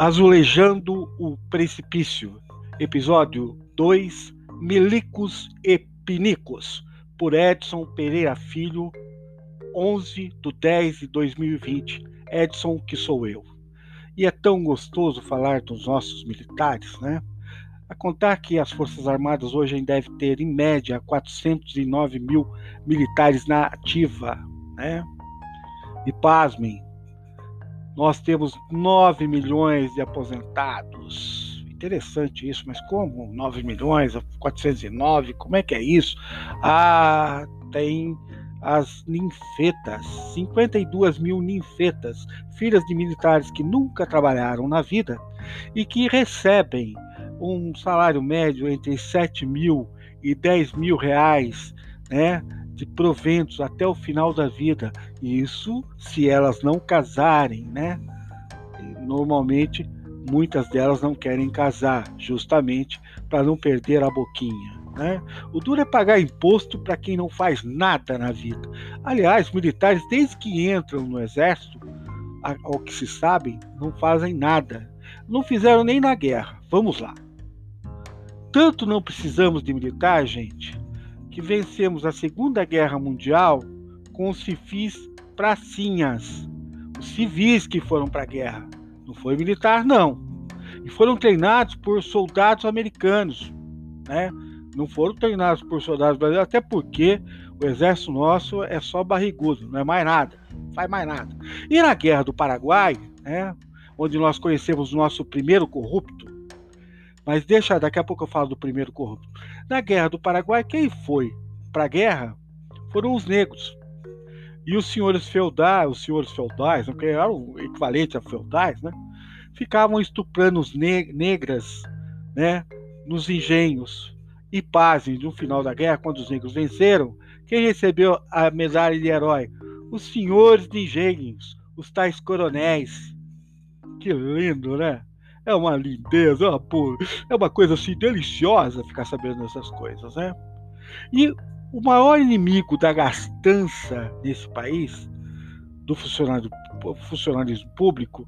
Azulejando o Precipício, episódio 2, Milicos e Pinicos, por Edson Pereira Filho, 11 de 10 de 2020. Edson, que sou eu. E é tão gostoso falar dos nossos militares, né? A contar que as Forças Armadas hoje devem ter, em média, 409 mil militares na ativa, né? E pasmem, nós temos 9 milhões de aposentados. Interessante isso, mas como 9 milhões, 409, como é que é isso? Ah, tem as ninfetas, 52 mil ninfetas, filhas de militares que nunca trabalharam na vida e que recebem um salário médio entre 7 mil e 10 mil reais, né? de proventos até o final da vida. Isso se elas não casarem, né? Normalmente, muitas delas não querem casar, justamente para não perder a boquinha. Né? O duro é pagar imposto para quem não faz nada na vida. Aliás, militares, desde que entram no exército, ao que se sabe, não fazem nada. Não fizeram nem na guerra. Vamos lá. Tanto não precisamos de militar, gente, que vencemos a Segunda Guerra Mundial com os civis pracinhas, os civis que foram para a guerra. Não foi militar, não. E foram treinados por soldados americanos, né? Não foram treinados por soldados brasileiros, até porque o exército nosso é só barrigudo, não é mais nada, não faz mais nada. E na Guerra do Paraguai, né, onde nós conhecemos o nosso primeiro corrupto, mas deixa, daqui a pouco eu falo do primeiro corrupto. Na Guerra do Paraguai, quem foi para a guerra foram os negros. E os senhores feudais, os senhores feudais, que eram o equivalente a feudais, né? Ficavam estuprando os ne negras, né? Nos engenhos. E pasem, no final da guerra, quando os negros venceram, quem recebeu a medalha de herói? Os senhores de engenhos, os tais coronéis. Que lindo, né? É uma lindeza, é uma, é uma coisa assim deliciosa ficar sabendo dessas coisas, né? E o maior inimigo da gastança nesse país, do funcionalismo público,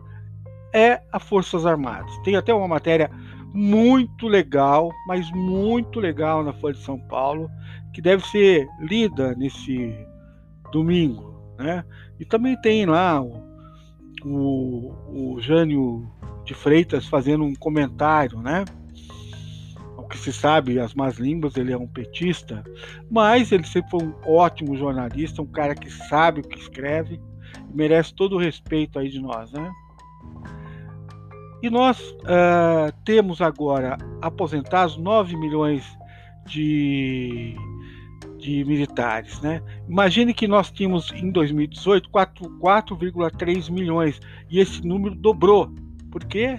é as Forças Armadas. Tem até uma matéria muito legal, mas muito legal na Folha de São Paulo, que deve ser lida nesse domingo. Né? E também tem lá o, o, o Jânio de Freitas fazendo um comentário, né? Que se sabe, as más línguas, ele é um petista, mas ele sempre foi um ótimo jornalista, um cara que sabe o que escreve merece todo o respeito aí de nós, né? E nós uh, temos agora aposentados 9 milhões de, de militares. Né? Imagine que nós tínhamos em 2018 4,3 milhões e esse número dobrou. Por quê?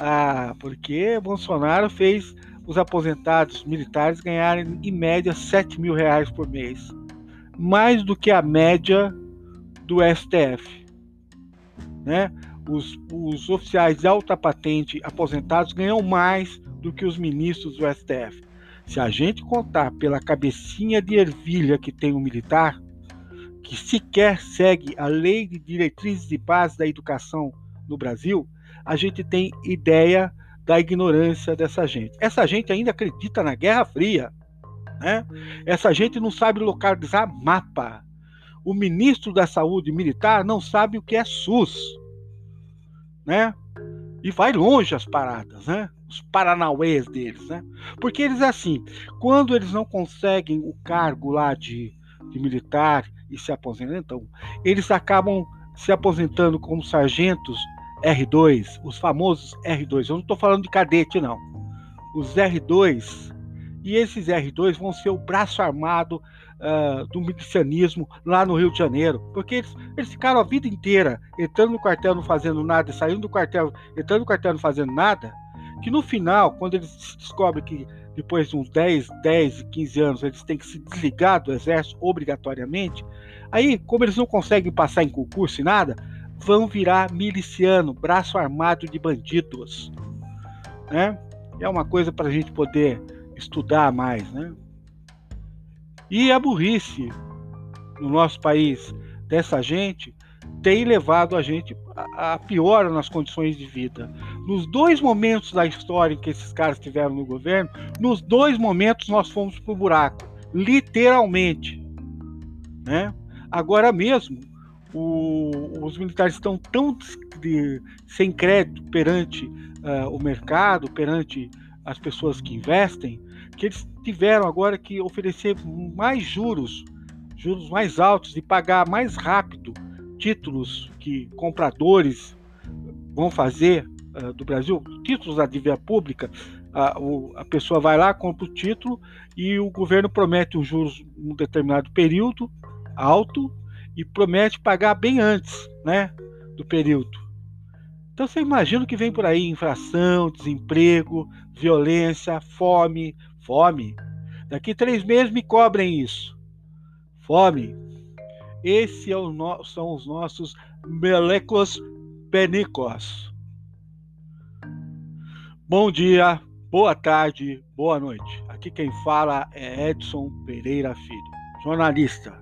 Ah, porque Bolsonaro fez os aposentados militares ganharem em média 7 mil reais por mês, mais do que a média do STF. Né? Os, os oficiais de alta patente aposentados ganham mais do que os ministros do STF. Se a gente contar pela cabecinha de ervilha que tem o militar, que sequer segue a lei de diretrizes de base da educação no Brasil, a gente tem ideia da ignorância dessa gente. Essa gente ainda acredita na Guerra Fria. Né? Essa gente não sabe localizar mapa. O ministro da Saúde militar não sabe o que é SUS. Né? E vai longe as paradas, né? Os paranauês deles, né? Porque eles, assim, quando eles não conseguem o cargo lá de, de militar e se aposentam, eles acabam se aposentando como sargentos R2, os famosos R2. Eu não estou falando de cadete, não. Os R2. E esses R2 vão ser o braço armado uh, do milicianismo lá no Rio de Janeiro. Porque eles, eles ficaram a vida inteira entrando no quartel não fazendo nada, saindo do quartel, entrando no quartel não fazendo nada. Que no final, quando eles descobrem que depois de uns 10, 10, 15 anos eles têm que se desligar do exército obrigatoriamente, aí, como eles não conseguem passar em concurso e nada, vão virar miliciano, braço armado de bandidos. Né? É uma coisa para a gente poder estudar mais. Né? E a burrice no nosso país dessa gente tem levado a gente a, pior nas condições de vida. nos dois momentos da história que esses caras estiveram no governo, nos dois momentos nós fomos pro buraco, literalmente, né? Agora mesmo, o, os militares estão tão de, sem crédito perante uh, o mercado, perante as pessoas que investem, que eles tiveram agora que oferecer mais juros, juros mais altos e pagar mais rápido títulos que compradores vão fazer uh, do Brasil, títulos da dívida pública, a, o, a, pessoa vai lá, compra o título e o governo promete os juros um determinado período alto e promete pagar bem antes né, do período. Então você imagina o que vem por aí: inflação, desemprego, violência, fome. Fome. Daqui três meses me cobrem isso. Fome. Esses é no... são os nossos melecos penicos. Bom dia, boa tarde, boa noite. Aqui quem fala é Edson Pereira Filho, jornalista.